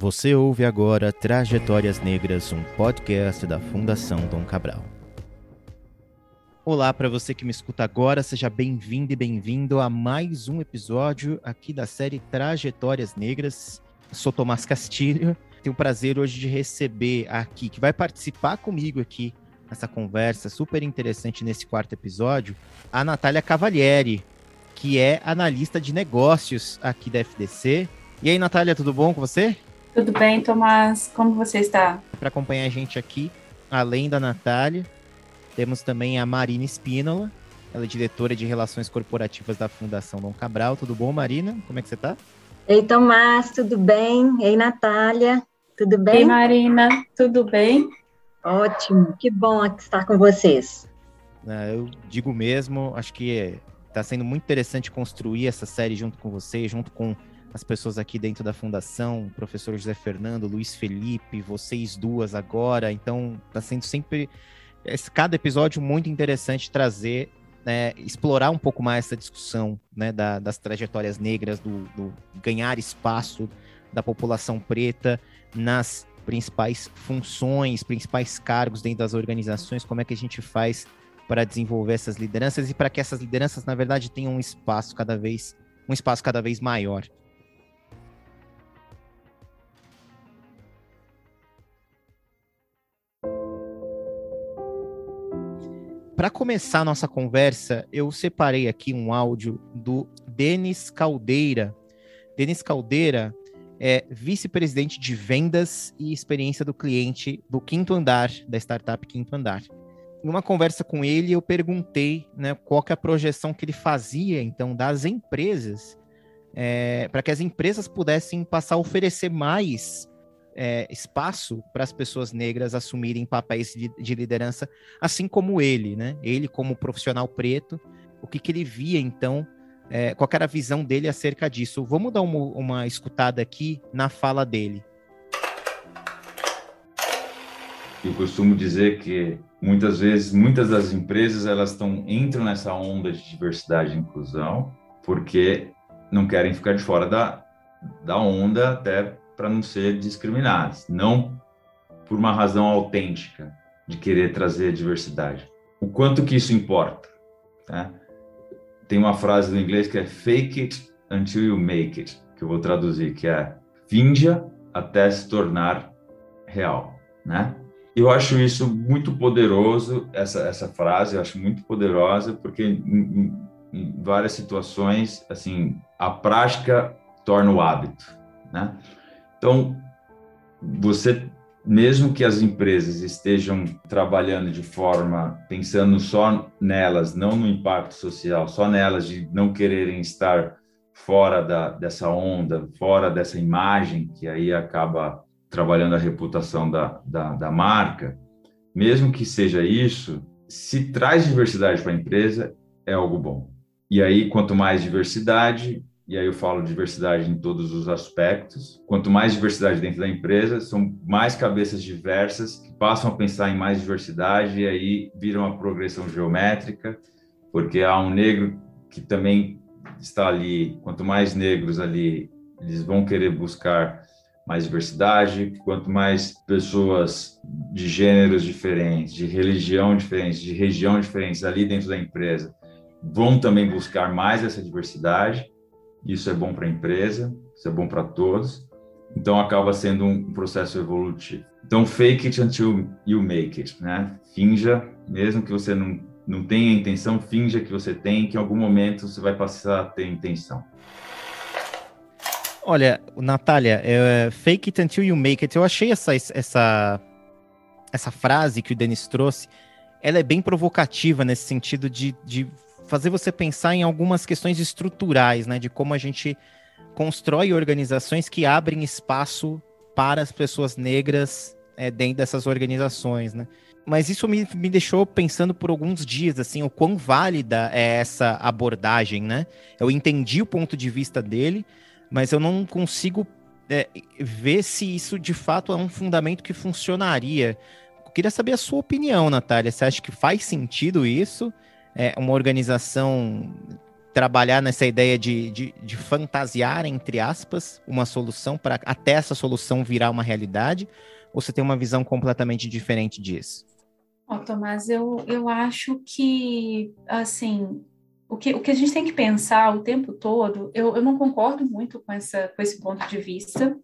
Você ouve agora Trajetórias Negras, um podcast da Fundação Dom Cabral. Olá para você que me escuta agora, seja bem-vindo e bem-vindo a mais um episódio aqui da série Trajetórias Negras. Sou Tomás Castilho, tenho o prazer hoje de receber aqui, que vai participar comigo aqui nessa conversa super interessante nesse quarto episódio, a Natália Cavalieri, que é analista de negócios aqui da FDC. E aí, Natália, tudo bom com você? Tudo bem, Tomás? Como você está? Para acompanhar a gente aqui, além da Natália, temos também a Marina Espínola, ela é diretora de Relações Corporativas da Fundação Dom Cabral. Tudo bom, Marina? Como é que você está? Ei, Tomás, tudo bem? Ei, Natália, tudo bem? Ei, Marina, tudo bem? Ótimo, que bom estar com vocês. É, eu digo mesmo, acho que está sendo muito interessante construir essa série junto com vocês, junto com as pessoas aqui dentro da fundação, o professor José Fernando, Luiz Felipe, vocês duas agora. Então, está sendo sempre cada episódio muito interessante trazer, né, explorar um pouco mais essa discussão né, da, das trajetórias negras, do, do, ganhar espaço da população preta nas principais funções, principais cargos dentro das organizações, como é que a gente faz para desenvolver essas lideranças e para que essas lideranças, na verdade, tenham um espaço cada vez um espaço cada vez maior. Para começar a nossa conversa, eu separei aqui um áudio do Denis Caldeira. Denis Caldeira é vice-presidente de vendas e experiência do cliente do Quinto Andar, da startup Quinto Andar. Em uma conversa com ele, eu perguntei né, qual que é a projeção que ele fazia, então, das empresas, é, para que as empresas pudessem passar a oferecer mais é, espaço para as pessoas negras assumirem papéis de, de, liderança, assim como ele, né? Ele como profissional preto, o que, que ele via então, é, qual era a visão dele acerca disso? Vamos dar uma, uma escutada aqui na fala dele. Eu costumo dizer que muitas vezes, muitas das empresas elas estão entram nessa onda de diversidade e inclusão porque não querem ficar de fora da, da onda até para não ser discriminadas, não por uma razão autêntica de querer trazer diversidade. O quanto que isso importa? Tá? Tem uma frase do inglês que é fake it until you make it, que eu vou traduzir, que é finja até se tornar real, né? Eu acho isso muito poderoso, essa, essa frase, eu acho muito poderosa, porque em, em, várias situações, assim, a prática torna o hábito, né? Então, você, mesmo que as empresas estejam trabalhando de forma, pensando só nelas, não no impacto social, só nelas de não quererem estar fora da, dessa onda, fora dessa imagem, que aí acaba trabalhando a reputação da, da, da marca, mesmo que seja isso, se traz diversidade para a empresa, é algo bom. E aí, quanto mais diversidade, e aí eu falo diversidade em todos os aspectos. Quanto mais diversidade dentro da empresa, são mais cabeças diversas que passam a pensar em mais diversidade e aí vira uma progressão geométrica, porque há um negro que também está ali, quanto mais negros ali, eles vão querer buscar mais diversidade, quanto mais pessoas de gêneros diferentes, de religião diferente, de região diferentes ali dentro da empresa vão também buscar mais essa diversidade isso é bom para a empresa, isso é bom para todos. Então acaba sendo um processo evolutivo. Então fake it until you make it, né? Finja, mesmo que você não não tenha intenção, finja que você tem, que em algum momento você vai passar a ter intenção. Olha, Natália, é, fake it until you make it. Eu achei essa, essa, essa frase que o Denis trouxe, ela é bem provocativa nesse sentido de, de fazer você pensar em algumas questões estruturais, né? De como a gente constrói organizações que abrem espaço para as pessoas negras é, dentro dessas organizações, né? Mas isso me, me deixou pensando por alguns dias, assim, o quão válida é essa abordagem, né? Eu entendi o ponto de vista dele, mas eu não consigo é, ver se isso de fato é um fundamento que funcionaria. Eu queria saber a sua opinião, Natália. Você acha que faz sentido isso? É, uma organização trabalhar nessa ideia de, de, de, fantasiar, entre aspas, uma solução para até essa solução virar uma realidade? Ou você tem uma visão completamente diferente disso? Ó, Tomás, eu, eu acho que, assim, o que, o que a gente tem que pensar o tempo todo, eu, eu não concordo muito com, essa, com esse ponto de vista,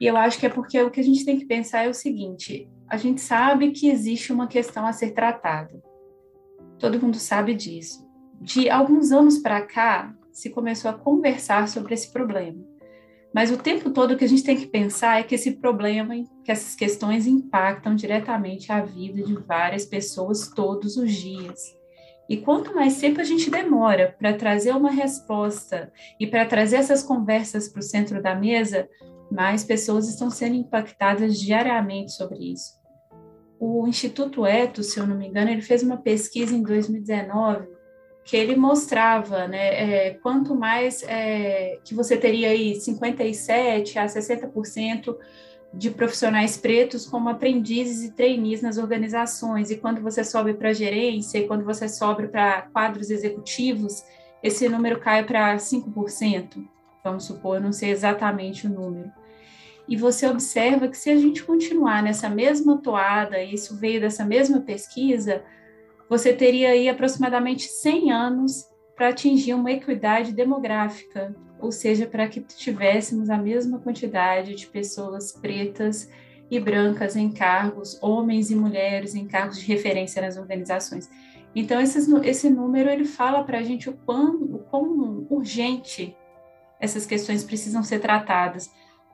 e eu acho que é porque o que a gente tem que pensar é o seguinte: a gente sabe que existe uma questão a ser tratada. Todo mundo sabe disso. De alguns anos para cá, se começou a conversar sobre esse problema. Mas o tempo todo que a gente tem que pensar é que esse problema, que essas questões impactam diretamente a vida de várias pessoas todos os dias. E quanto mais tempo a gente demora para trazer uma resposta e para trazer essas conversas para o centro da mesa, mais pessoas estão sendo impactadas diariamente sobre isso. O Instituto Eto, se eu não me engano, ele fez uma pesquisa em 2019 que ele mostrava, né, é, quanto mais é, que você teria aí 57 a 60% de profissionais pretos como aprendizes e trainees nas organizações, e quando você sobe para gerência, e quando você sobe para quadros executivos, esse número cai para 5%, vamos supor, não sei exatamente o número. E você observa que se a gente continuar nessa mesma toada, e isso veio dessa mesma pesquisa, você teria aí aproximadamente 100 anos para atingir uma equidade demográfica ou seja, para que tivéssemos a mesma quantidade de pessoas pretas e brancas em cargos, homens e mulheres em cargos de referência nas organizações. Então, esses, esse número ele fala para a gente o quão, o quão urgente essas questões precisam ser tratadas.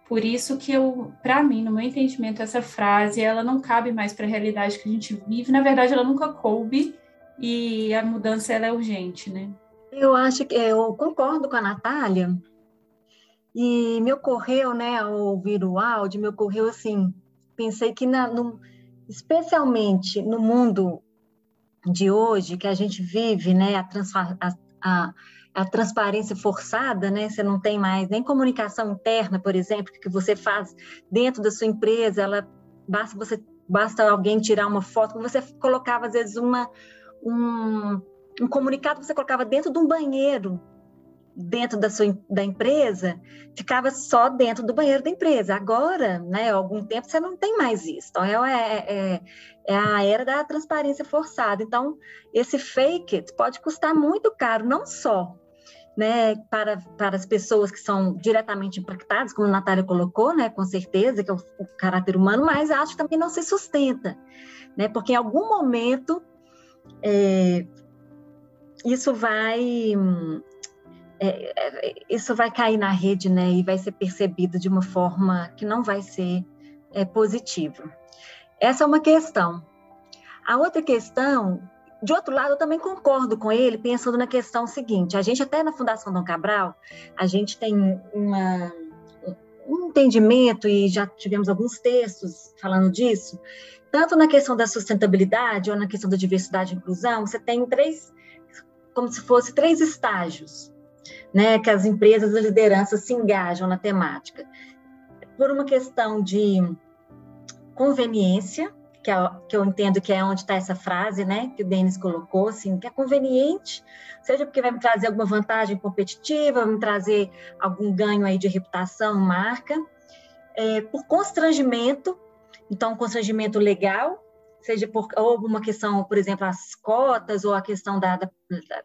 Por isso que eu, para mim, no meu entendimento, essa frase ela não cabe mais para a realidade que a gente vive. Na verdade, ela nunca coube e a mudança ela é urgente, né? Eu acho que eu concordo com a Natália, e me ocorreu, né, ao ouvir o áudio, me ocorreu assim, pensei que, na, no, especialmente no mundo de hoje, que a gente vive, né, a, a, a, a, transparência forçada, né, você não tem mais nem comunicação interna, por exemplo, que você faz dentro da sua empresa, ela basta você basta alguém tirar uma foto, você colocava às vezes uma um, um comunicado que você colocava dentro de um banheiro, dentro da sua da empresa, ficava só dentro do banheiro da empresa. Agora, né, há algum tempo você não tem mais isso. Então, é, é, é, é a era da transparência forçada. Então, esse fake it pode custar muito caro, não só né, para, para as pessoas que são diretamente impactadas, como a Natália colocou, né, com certeza, que é o, o caráter humano, mas acho que também não se sustenta, né, porque em algum momento é, isso vai é, é, isso vai cair na rede, né, e vai ser percebido de uma forma que não vai ser é, positiva. Essa é uma questão. A outra questão, de outro lado, eu também concordo com ele, pensando na questão seguinte: a gente até na Fundação Dom Cabral, a gente tem uma, um entendimento e já tivemos alguns textos falando disso, tanto na questão da sustentabilidade ou na questão da diversidade e inclusão, você tem três, como se fosse três estágios, né, que as empresas e lideranças se engajam na temática. Por uma questão de conveniência, que, é, que eu entendo que é onde está essa frase, né, que o Denis colocou, assim, que é conveniente, seja porque vai me trazer alguma vantagem competitiva, vai me trazer algum ganho aí de reputação, marca, é, por constrangimento, então constrangimento legal, seja por alguma questão, por exemplo, as cotas ou a questão da, da,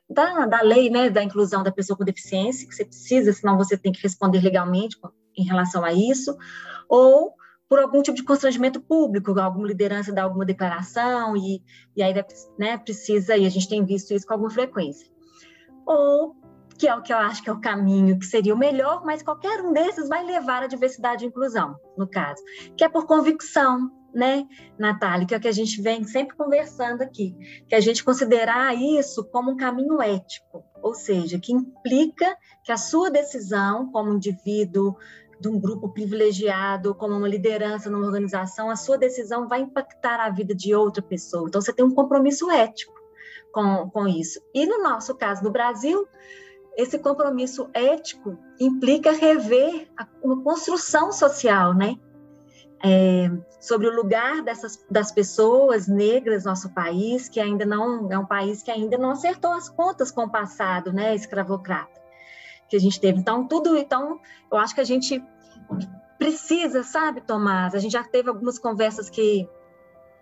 da, da, lei, né, da inclusão da pessoa com deficiência, que você precisa, senão você tem que responder legalmente em relação a isso, ou por algum tipo de constrangimento público, alguma liderança dá alguma declaração e, e aí né, precisa, e a gente tem visto isso com alguma frequência. Ou, que é o que eu acho que é o caminho que seria o melhor, mas qualquer um desses vai levar à diversidade e inclusão, no caso, que é por convicção, né, Natália, que é o que a gente vem sempre conversando aqui, que a gente considerar isso como um caminho ético, ou seja, que implica que a sua decisão como indivíduo de um grupo privilegiado, como uma liderança numa organização, a sua decisão vai impactar a vida de outra pessoa. Então, você tem um compromisso ético com, com isso. E no nosso caso, no Brasil, esse compromisso ético implica rever uma construção social, né? é, sobre o lugar dessas das pessoas negras no nosso país, que ainda não é um país que ainda não acertou as contas com o passado, né, escravocrata que a gente teve. Então tudo, então eu acho que a gente precisa, sabe, Tomás? A gente já teve algumas conversas que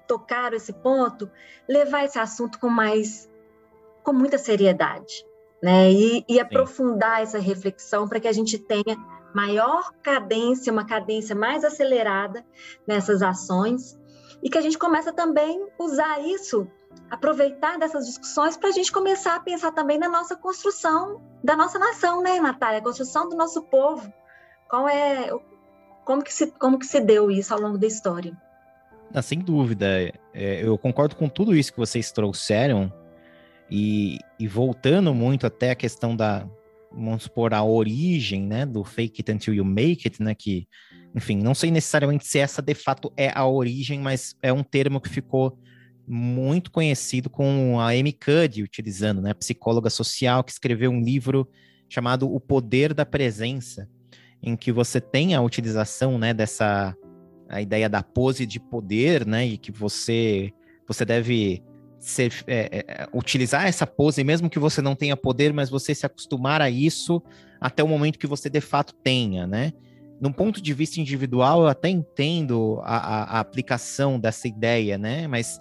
tocaram esse ponto, levar esse assunto com mais com muita seriedade, né? E, e aprofundar essa reflexão para que a gente tenha maior cadência, uma cadência mais acelerada nessas ações e que a gente começa também a usar isso, aproveitar dessas discussões para a gente começar a pensar também na nossa construção da nossa nação, né, Natália? A construção do nosso povo. Qual é, como que se, como que se deu isso ao longo da história? Ah, sem dúvida, é, eu concordo com tudo isso que vocês trouxeram e, e voltando muito até a questão da, vamos supor, a origem, né, do fake it until you make it, né, que, enfim, não sei necessariamente se essa de fato é a origem, mas é um termo que ficou muito conhecido com a Amy Cuddy utilizando, né, psicóloga social que escreveu um livro chamado O Poder da Presença, em que você tem a utilização, né, dessa a ideia da pose de poder, né, e que você você deve ser, é, é, utilizar essa pose, mesmo que você não tenha poder, mas você se acostumar a isso até o momento que você de fato tenha, né? Num ponto de vista individual, eu até entendo a, a, a aplicação dessa ideia, né? Mas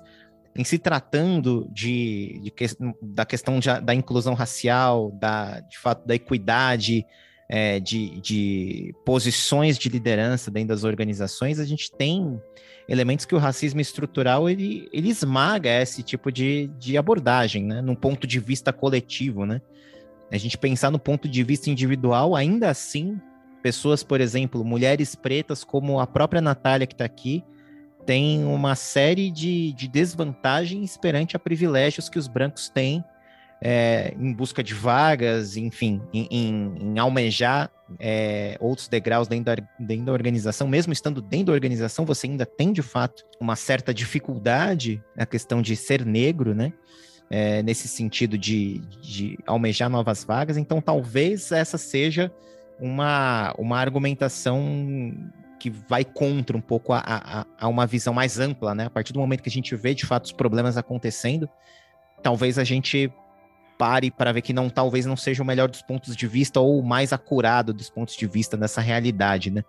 em se tratando de, de que, da questão de, da inclusão racial, da, de fato da equidade, é, de, de posições de liderança dentro das organizações, a gente tem elementos que o racismo estrutural ele, ele esmaga esse tipo de, de abordagem, né? Num ponto de vista coletivo, né? A gente pensar no ponto de vista individual, ainda assim, pessoas, por exemplo, mulheres pretas, como a própria Natália que está aqui, tem uma série de, de desvantagens perante a privilégios que os brancos têm é, em busca de vagas, enfim, em, em, em almejar é, outros degraus dentro da, dentro da organização, mesmo estando dentro da organização, você ainda tem de fato uma certa dificuldade na questão de ser negro, né? É, nesse sentido de, de almejar novas vagas, então talvez essa seja uma, uma argumentação que vai contra um pouco a, a, a, uma visão mais ampla, né? A partir do momento que a gente vê de fato os problemas acontecendo, talvez a gente pare para ver que não talvez não seja o melhor dos pontos de vista ou o mais acurado dos pontos de vista dessa realidade, né?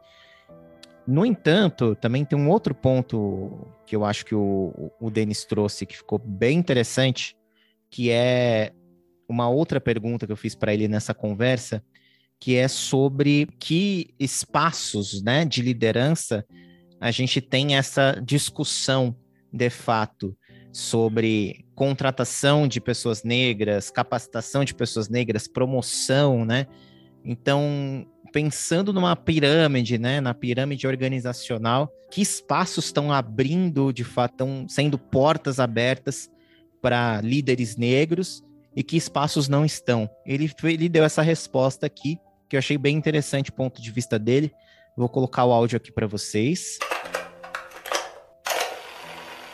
No entanto, também tem um outro ponto que eu acho que o, o Denis trouxe que ficou bem interessante, que é uma outra pergunta que eu fiz para ele nessa conversa, que é sobre que espaços né, de liderança a gente tem essa discussão de fato sobre contratação de pessoas negras, capacitação de pessoas negras, promoção, né? Então, pensando numa pirâmide, né, na pirâmide organizacional, que espaços estão abrindo, de fato, estão sendo portas abertas para líderes negros e que espaços não estão? Ele, ele deu essa resposta aqui, que eu achei bem interessante o ponto de vista dele. Vou colocar o áudio aqui para vocês.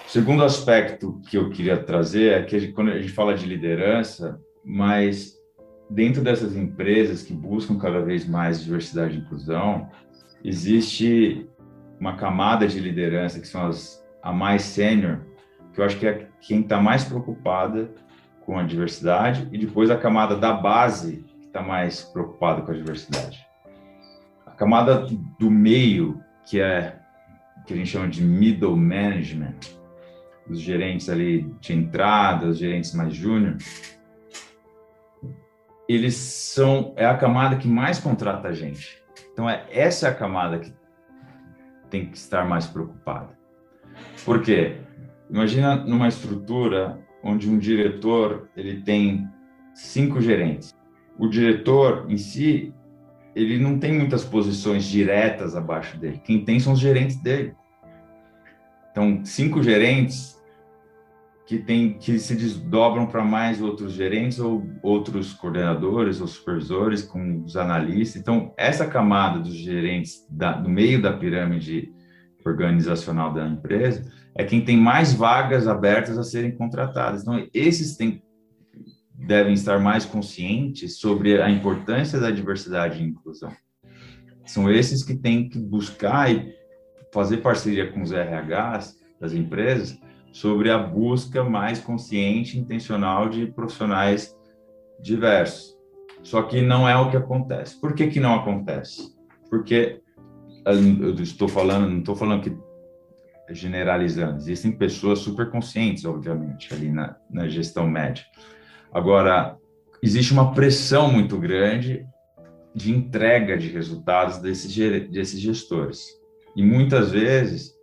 Segundo aspecto que eu queria trazer é que a gente, quando a gente fala de liderança, mas dentro dessas empresas que buscam cada vez mais diversidade e inclusão, existe uma camada de liderança que são as a mais sênior, que eu acho que é quem está mais preocupada com a diversidade, e depois a camada da base está mais preocupada com a diversidade. A camada do meio, que é que a gente chama de middle management, os gerentes ali de entrada, os gerentes mais júnior, eles são é a camada que mais contrata a gente. Então é essa é a camada que tem que estar mais preocupada. Por quê? Imagina numa estrutura onde um diretor ele tem cinco gerentes. O diretor em si ele não tem muitas posições diretas abaixo dele. Quem tem são os gerentes dele. Então, cinco gerentes que tem que se desdobram para mais outros gerentes ou outros coordenadores ou supervisores com os analistas. Então, essa camada dos gerentes da, do meio da pirâmide organizacional da empresa é quem tem mais vagas abertas a serem contratadas. Então, esses têm, devem estar mais conscientes sobre a importância da diversidade e inclusão. São esses que têm que buscar e fazer parceria com os RHs das empresas sobre a busca mais consciente e intencional de profissionais diversos. Só que não é o que acontece. Por que, que não acontece? Porque eu estou falando, não estou falando que generalizando, existem pessoas super conscientes, obviamente, ali na, na gestão média. Agora, existe uma pressão muito grande de entrega de resultados desses, desses gestores. E muitas vezes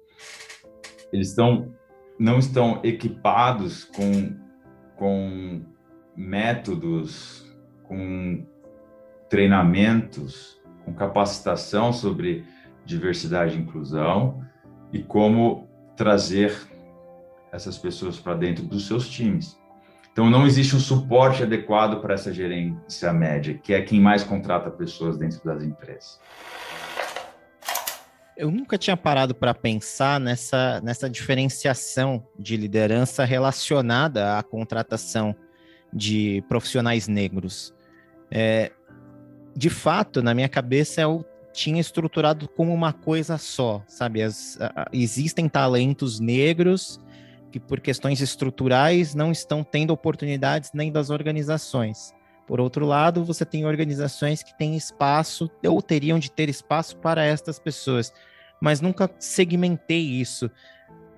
eles estão, não estão equipados com, com métodos, com treinamentos, com capacitação sobre diversidade e inclusão e como trazer essas pessoas para dentro dos seus times. Então, não existe um suporte adequado para essa gerência média, que é quem mais contrata pessoas dentro das empresas. Eu nunca tinha parado para pensar nessa, nessa diferenciação de liderança relacionada à contratação de profissionais negros. É, de fato, na minha cabeça, eu tinha estruturado como uma coisa só, sabe? As, a, existem talentos negros que por questões estruturais não estão tendo oportunidades nem das organizações. Por outro lado, você tem organizações que têm espaço ou teriam de ter espaço para estas pessoas, mas nunca segmentei isso.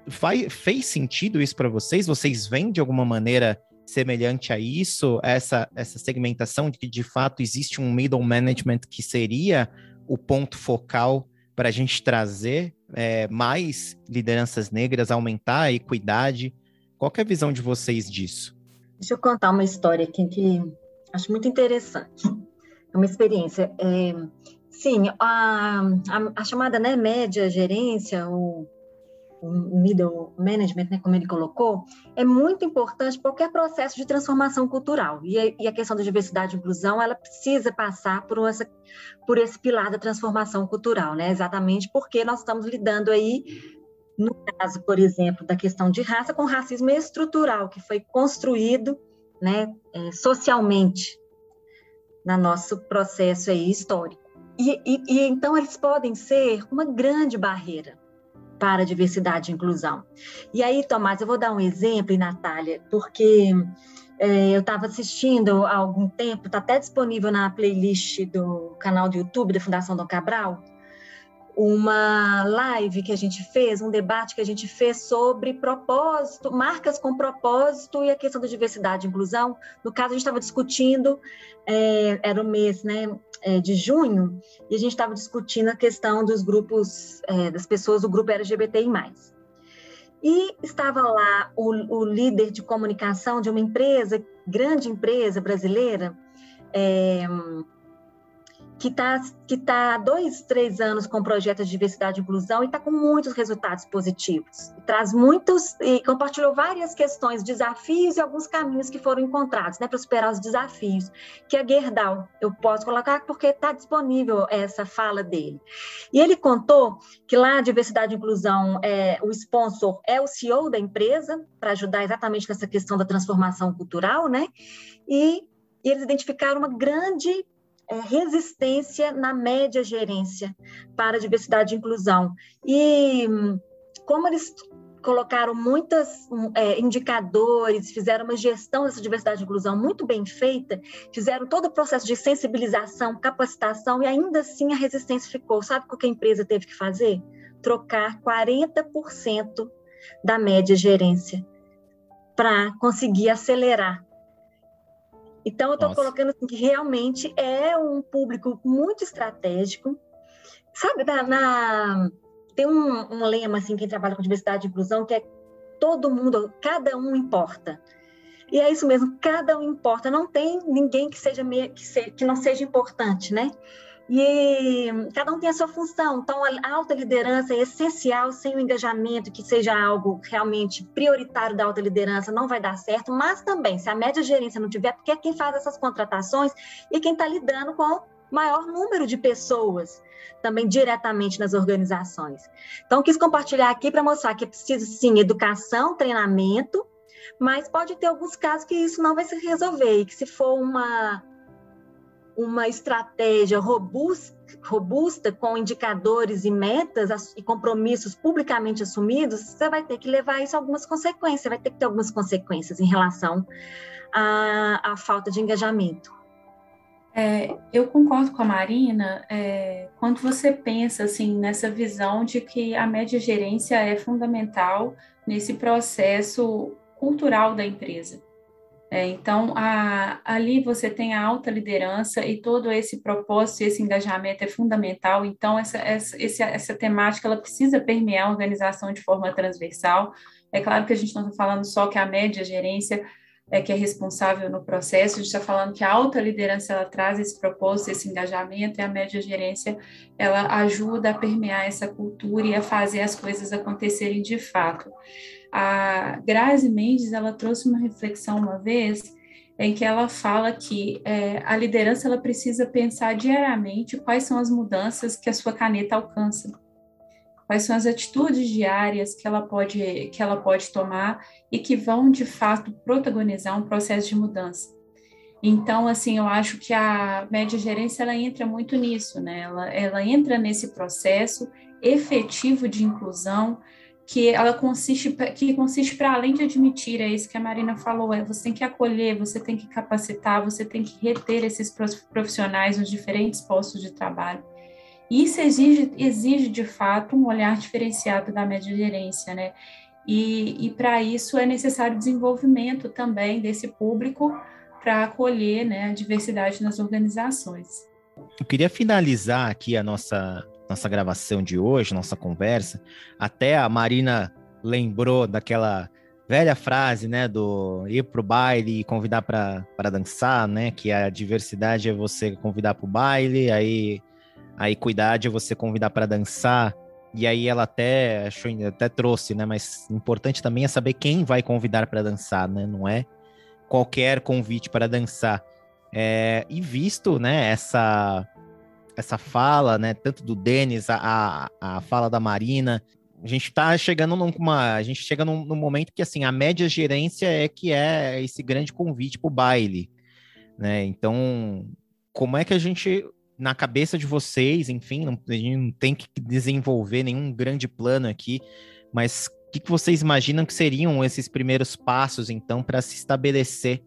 Vai, fez sentido isso para vocês? Vocês veem de alguma maneira semelhante a isso, essa, essa segmentação de que de fato existe um middle management que seria o ponto focal para a gente trazer é, mais lideranças negras, aumentar a equidade? Qual é a visão de vocês disso? Deixa eu contar uma história aqui que acho muito interessante. É uma experiência. É, sim, a, a, a, chamada né, média gerência, ou middle management, né, como ele colocou, é muito importante qualquer processo de transformação cultural. E a, e a, questão da diversidade e inclusão, ela precisa passar por, essa, por esse pilar da transformação cultural, né? Exatamente porque nós estamos lidando aí, no caso, por exemplo, da questão de raça, com racismo estrutural, que foi construído né, é, socialmente no nosso processo aí histórico. E, e, e então eles podem ser uma grande barreira para a diversidade e inclusão. E aí, Tomás, eu vou dar um exemplo, Natália, porque é, eu estava assistindo há algum tempo, está até disponível na playlist do canal do YouTube da Fundação Dom Cabral, uma live que a gente fez, um debate que a gente fez sobre propósito, marcas com propósito e a questão da diversidade e inclusão. No caso, a gente estava discutindo, é, era o mês né, é, de junho, e a gente estava discutindo a questão dos grupos, é, das pessoas do grupo LGBTI+. E estava lá o, o líder de comunicação de uma empresa, grande empresa brasileira, é, que está que tá há dois, três anos com o projeto de diversidade e inclusão e está com muitos resultados positivos. Traz muitos, e compartilhou várias questões, desafios e alguns caminhos que foram encontrados né, para superar os desafios, que é Gerdau. Eu posso colocar porque está disponível essa fala dele. E ele contou que lá a diversidade e inclusão, é, o sponsor é o CEO da empresa, para ajudar exatamente nessa questão da transformação cultural, né? E e eles identificaram uma grande é, resistência na média gerência para diversidade e inclusão. E como eles colocaram muitos é, indicadores, fizeram uma gestão dessa diversidade e inclusão muito bem feita, fizeram todo o processo de sensibilização, capacitação, e ainda assim a resistência ficou. Sabe o que a empresa teve que fazer? Trocar 40% da média gerência para conseguir acelerar então, eu estou colocando assim, que realmente é um público muito estratégico. Sabe, na, na tem um, um, lema, assim, quem trabalha com diversidade e inclusão, que é todo mundo, cada um importa. E é isso mesmo, cada um importa. Não tem ninguém que seja que, se, que não seja importante, né? E cada um tem a sua função. Então, a alta liderança é essencial. Sem o engajamento, que seja algo realmente prioritário da alta liderança, não vai dar certo. Mas também, se a média gerência não tiver, porque é quem faz essas contratações e quem está lidando com o maior número de pessoas também diretamente nas organizações. Então, quis compartilhar aqui para mostrar que é preciso, sim, educação, treinamento, mas pode ter alguns casos que isso não vai se resolver e que se for uma uma estratégia robusta, robusta com indicadores e metas e compromissos publicamente assumidos, você vai ter que levar isso a algumas consequências, vai ter que ter algumas consequências em relação à, à falta de engajamento. É, eu concordo com a Marina é, quando você pensa assim nessa visão de que a média gerência é fundamental nesse processo cultural da empresa. É, então, a, ali você tem a alta liderança e todo esse propósito, esse engajamento é fundamental. Então, essa, essa, essa, temática ela precisa permear a organização de forma transversal. É claro que a gente não está falando só que a média gerência é que é responsável no processo, a gente está falando que a alta liderança ela traz esse propósito, esse engajamento, e a média gerência ela ajuda a permear essa cultura e a fazer as coisas acontecerem de fato. A Grazi Mendes, ela trouxe uma reflexão uma vez em que ela fala que é, a liderança ela precisa pensar diariamente quais são as mudanças que a sua caneta alcança, quais são as atitudes diárias que ela pode que ela pode tomar e que vão de fato protagonizar um processo de mudança. Então, assim, eu acho que a média gerência ela entra muito nisso, né? Ela, ela entra nesse processo efetivo de inclusão, que ela consiste que consiste para além de admitir é isso que a Marina falou é você tem que acolher você tem que capacitar você tem que reter esses profissionais nos diferentes postos de trabalho isso exige exige de fato um olhar diferenciado da média gerência né e, e para isso é necessário desenvolvimento também desse público para acolher né, a diversidade nas organizações. Eu queria finalizar aqui a nossa nossa gravação de hoje, nossa conversa, até a Marina lembrou daquela velha frase, né, do ir pro baile e convidar para dançar, né, que a diversidade é você convidar para o baile, aí a equidade é você convidar para dançar. E aí ela até achou, até trouxe, né, mas importante também é saber quem vai convidar para dançar, né, não é qualquer convite para dançar. É, e visto, né, essa essa fala, né, tanto do Denis, a, a, fala da Marina, a gente está chegando numa, a gente chega num, num, momento que assim a média gerência é que é esse grande convite para o baile, né? Então, como é que a gente na cabeça de vocês, enfim, não, a gente não tem que desenvolver nenhum grande plano aqui, mas o que, que vocês imaginam que seriam esses primeiros passos, então, para se estabelecer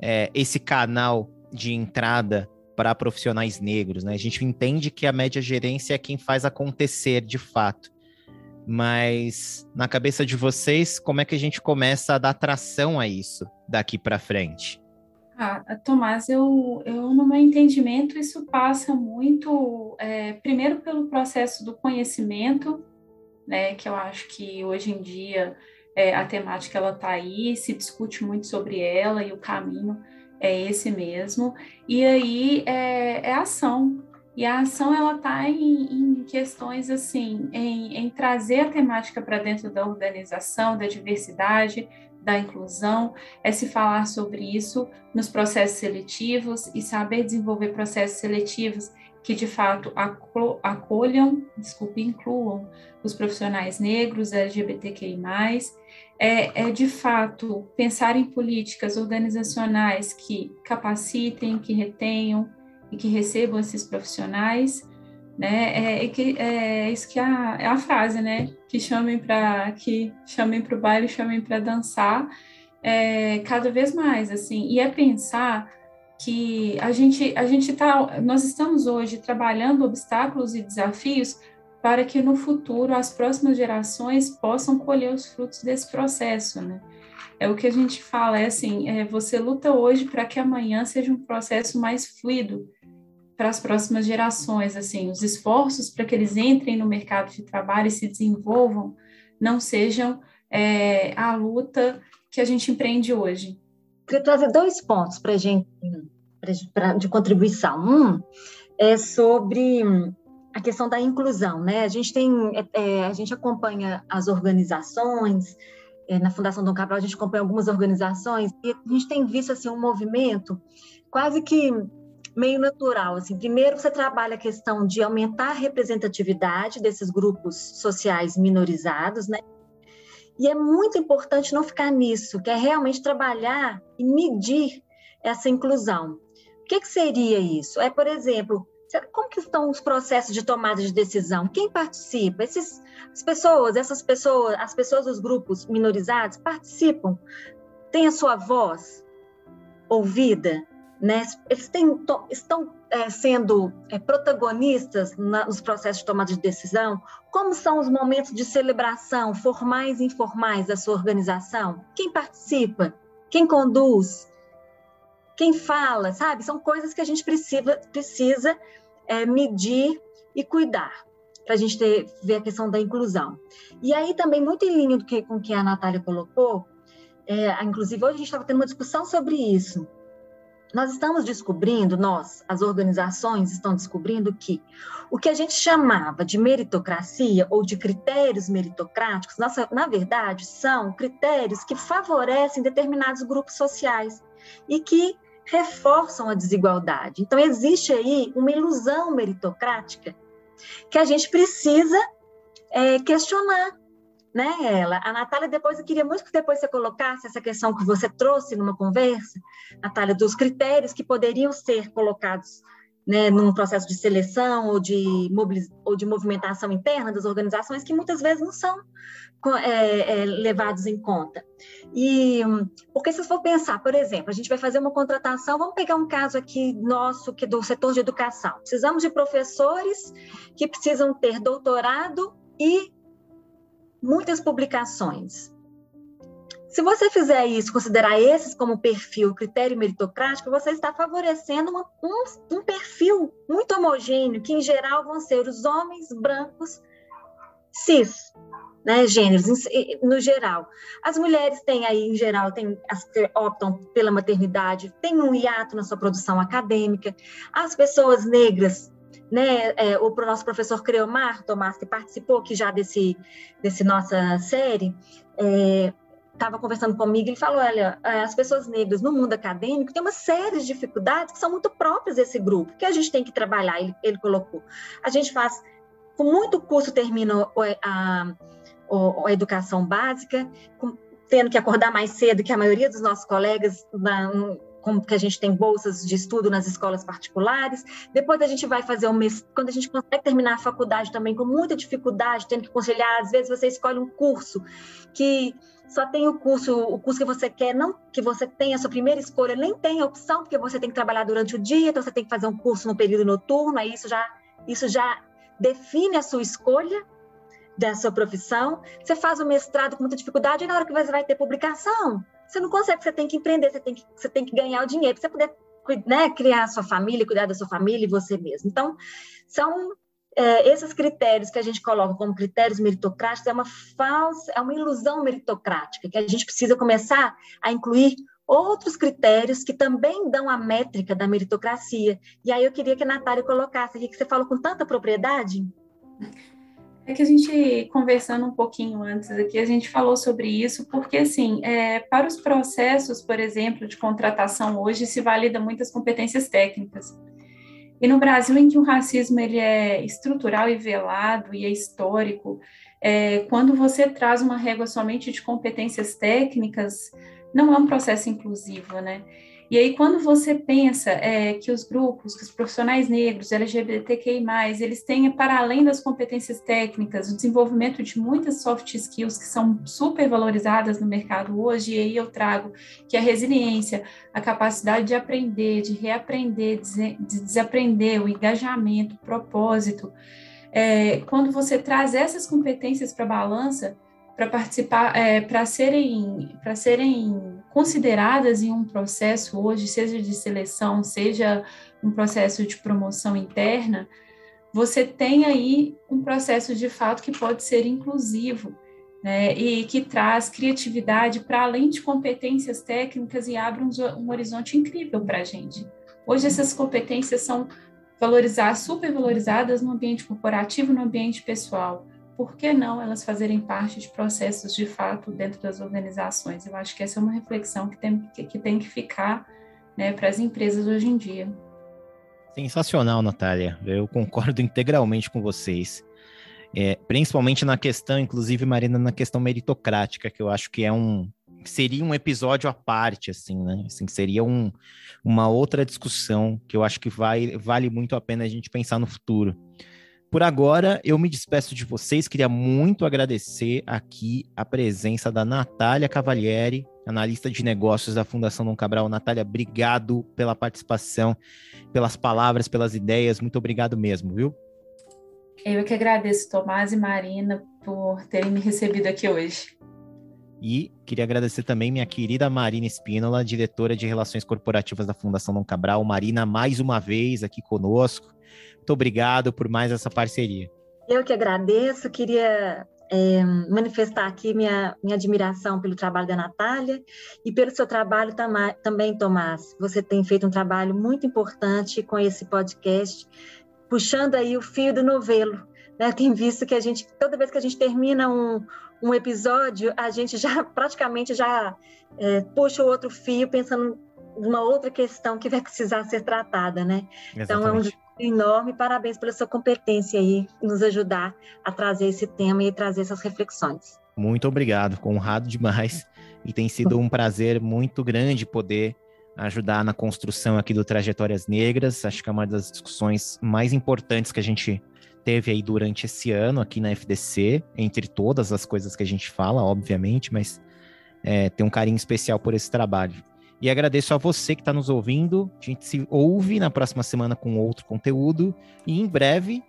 é, esse canal de entrada para profissionais negros, né? A gente entende que a média gerência é quem faz acontecer de fato. Mas na cabeça de vocês, como é que a gente começa a dar tração a isso daqui para frente? Ah, Tomás, eu, eu, no meu entendimento, isso passa muito, é, primeiro pelo processo do conhecimento, né, que eu acho que hoje em dia é, a temática ela está aí, se discute muito sobre ela e o caminho é esse mesmo. E aí é, é ação. E a ação ela está em, em, questões assim, em, em trazer a temática para dentro da organização, da diversidade, da inclusão, é se falar sobre isso nos processos seletivos e saber desenvolver processos seletivos que de fato acolham, desculpe, incluam os profissionais negros, LGBTQI+, é, é de fato pensar em políticas organizacionais que capacitem, que retenham e que recebam esses profissionais, né? É, que, é isso que é a, é a frase, né? Que chamem para que chamem para o baile, chamem para dançar, é, cada vez mais, assim. E é pensar que a gente a gente tá, nós estamos hoje trabalhando obstáculos e desafios para que no futuro as próximas gerações possam colher os frutos desse processo, né? É o que a gente fala, é assim, é, você luta hoje para que amanhã seja um processo mais fluido para as próximas gerações, assim, os esforços para que eles entrem no mercado de trabalho e se desenvolvam não sejam é, a luta que a gente empreende hoje. Queria trazer dois pontos para gente pra, de contribuição. Um é sobre a questão da inclusão, né? A gente tem, é, é, a gente acompanha as organizações, é, na Fundação Dom Cabral a gente acompanha algumas organizações e a gente tem visto assim um movimento quase que meio natural, assim. Primeiro você trabalha a questão de aumentar a representatividade desses grupos sociais minorizados, né? E é muito importante não ficar nisso, que é realmente trabalhar e medir essa inclusão que, que seria isso? É, por exemplo, como que estão os processos de tomada de decisão? Quem participa? Esses, as pessoas, essas pessoas, as pessoas dos grupos minorizados participam, têm a sua voz ouvida, né? Eles têm, estão é, sendo é, protagonistas na, nos processos de tomada de decisão? Como são os momentos de celebração, formais e informais da sua organização? Quem participa? Quem conduz? Quem fala? Sabe? São coisas que a gente precisa, precisa é, medir e cuidar para a gente ter, ver a questão da inclusão. E aí também, muito em linha do que, com o que a Natália colocou, é, inclusive hoje a gente estava tendo uma discussão sobre isso, nós estamos descobrindo, nós, as organizações estão descobrindo que o que a gente chamava de meritocracia ou de critérios meritocráticos, nossa, na verdade, são critérios que favorecem determinados grupos sociais e que reforçam a desigualdade. Então, existe aí uma ilusão meritocrática que a gente precisa é, questionar né, ela. A Natália, depois, eu queria muito que depois você colocasse essa questão que você trouxe numa conversa, Natália, dos critérios que poderiam ser colocados né, num processo de seleção ou de, ou de movimentação interna das organizações que muitas vezes não são é, é, levados em conta. E porque se você for pensar, por exemplo, a gente vai fazer uma contratação, vamos pegar um caso aqui nosso, que é do setor de educação. Precisamos de professores que precisam ter doutorado e muitas publicações. Se você fizer isso, considerar esses como perfil, critério meritocrático, você está favorecendo uma, um, um perfil muito homogêneo, que em geral vão ser os homens brancos cis, né, gêneros, no geral. As mulheres têm aí, em geral, têm, as que optam pela maternidade, têm um hiato na sua produção acadêmica. As pessoas negras né, é, o nosso professor Creomar Tomás, que participou aqui já desse, desse nossa série, estava conversando comigo, ele falou, olha, é, as pessoas negras no mundo acadêmico têm uma série de dificuldades que são muito próprias desse grupo, que a gente tem que trabalhar, ele, ele colocou. A gente faz, com muito custo termina a, a, a educação básica, com, tendo que acordar mais cedo que a maioria dos nossos colegas na, como que a gente tem bolsas de estudo nas escolas particulares. Depois a gente vai fazer um mês, quando a gente consegue terminar a faculdade também com muita dificuldade, tendo que conciliar, às vezes você escolhe um curso que só tem o curso, o curso que você quer, não que você tenha a sua primeira escolha, nem tem a opção, porque você tem que trabalhar durante o dia, então você tem que fazer um curso no período noturno, aí isso já isso já define a sua escolha da sua profissão. Você faz o mestrado com muita dificuldade, e na hora que você vai ter publicação, você não consegue, você tem que empreender, você tem que, você tem que ganhar o dinheiro para você poder né, criar a sua família, cuidar da sua família e você mesmo. Então, são é, esses critérios que a gente coloca como critérios meritocráticos é uma falsa, é uma ilusão meritocrática, que a gente precisa começar a incluir outros critérios que também dão a métrica da meritocracia. E aí eu queria que a Natália colocasse aqui, que você falou com tanta propriedade. É que a gente, conversando um pouquinho antes aqui, a gente falou sobre isso, porque, assim, é, para os processos, por exemplo, de contratação hoje, se valida muitas competências técnicas. E no Brasil, em que o racismo ele é estrutural e velado e é histórico, é, quando você traz uma régua somente de competências técnicas, não é um processo inclusivo, né? E aí, quando você pensa é, que os grupos, que os profissionais negros, LGBTQI+, eles têm, para além das competências técnicas, o desenvolvimento de muitas soft skills que são super valorizadas no mercado hoje, e aí eu trago que a resiliência, a capacidade de aprender, de reaprender, de desaprender, o engajamento, o propósito, é, quando você traz essas competências para a balança, para participar, é, para serem, para serem consideradas em um processo hoje, seja de seleção, seja um processo de promoção interna, você tem aí um processo de fato que pode ser inclusivo, né, e que traz criatividade para além de competências técnicas e abre um, um horizonte incrível para a gente. Hoje essas competências são valorizadas, super valorizadas no ambiente corporativo, no ambiente pessoal por que não elas fazerem parte de processos de fato dentro das organizações? Eu acho que essa é uma reflexão que tem que, que, tem que ficar né, para as empresas hoje em dia. Sensacional, Natália. Eu concordo integralmente com vocês. É, principalmente na questão, inclusive, Marina, na questão meritocrática, que eu acho que é um, seria um episódio à parte, assim, né? Assim, seria um, uma outra discussão que eu acho que vai, vale muito a pena a gente pensar no futuro. Por agora, eu me despeço de vocês. Queria muito agradecer aqui a presença da Natália Cavalieri, analista de negócios da Fundação Dom Cabral. Natália, obrigado pela participação, pelas palavras, pelas ideias. Muito obrigado mesmo, viu? Eu que agradeço, Tomás e Marina, por terem me recebido aqui hoje. E queria agradecer também minha querida Marina Espínola, diretora de Relações Corporativas da Fundação Dom Cabral. Marina, mais uma vez aqui conosco. Muito obrigado por mais essa parceria. Eu que agradeço, queria é, manifestar aqui minha, minha admiração pelo trabalho da Natália e pelo seu trabalho também, Tomás. Você tem feito um trabalho muito importante com esse podcast, puxando aí o fio do novelo. Né? Tem visto que a gente, toda vez que a gente termina um, um episódio, a gente já praticamente já é, puxa o outro fio pensando numa outra questão que vai precisar ser tratada, né? Exatamente. Então é um enorme. Parabéns pela sua competência aí nos ajudar a trazer esse tema e trazer essas reflexões. Muito obrigado, honrado demais. E tem sido um prazer muito grande poder ajudar na construção aqui do Trajetórias Negras. Acho que é uma das discussões mais importantes que a gente teve aí durante esse ano aqui na FDC, entre todas as coisas que a gente fala, obviamente, mas é, tem um carinho especial por esse trabalho. E agradeço a você que está nos ouvindo. A gente se ouve na próxima semana com outro conteúdo. E em breve,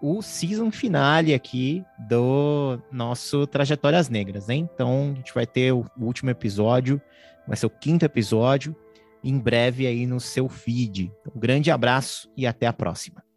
o season finale aqui do nosso Trajetórias Negras, hein? Então, a gente vai ter o último episódio, vai ser o quinto episódio, em breve aí no seu feed. Um grande abraço e até a próxima.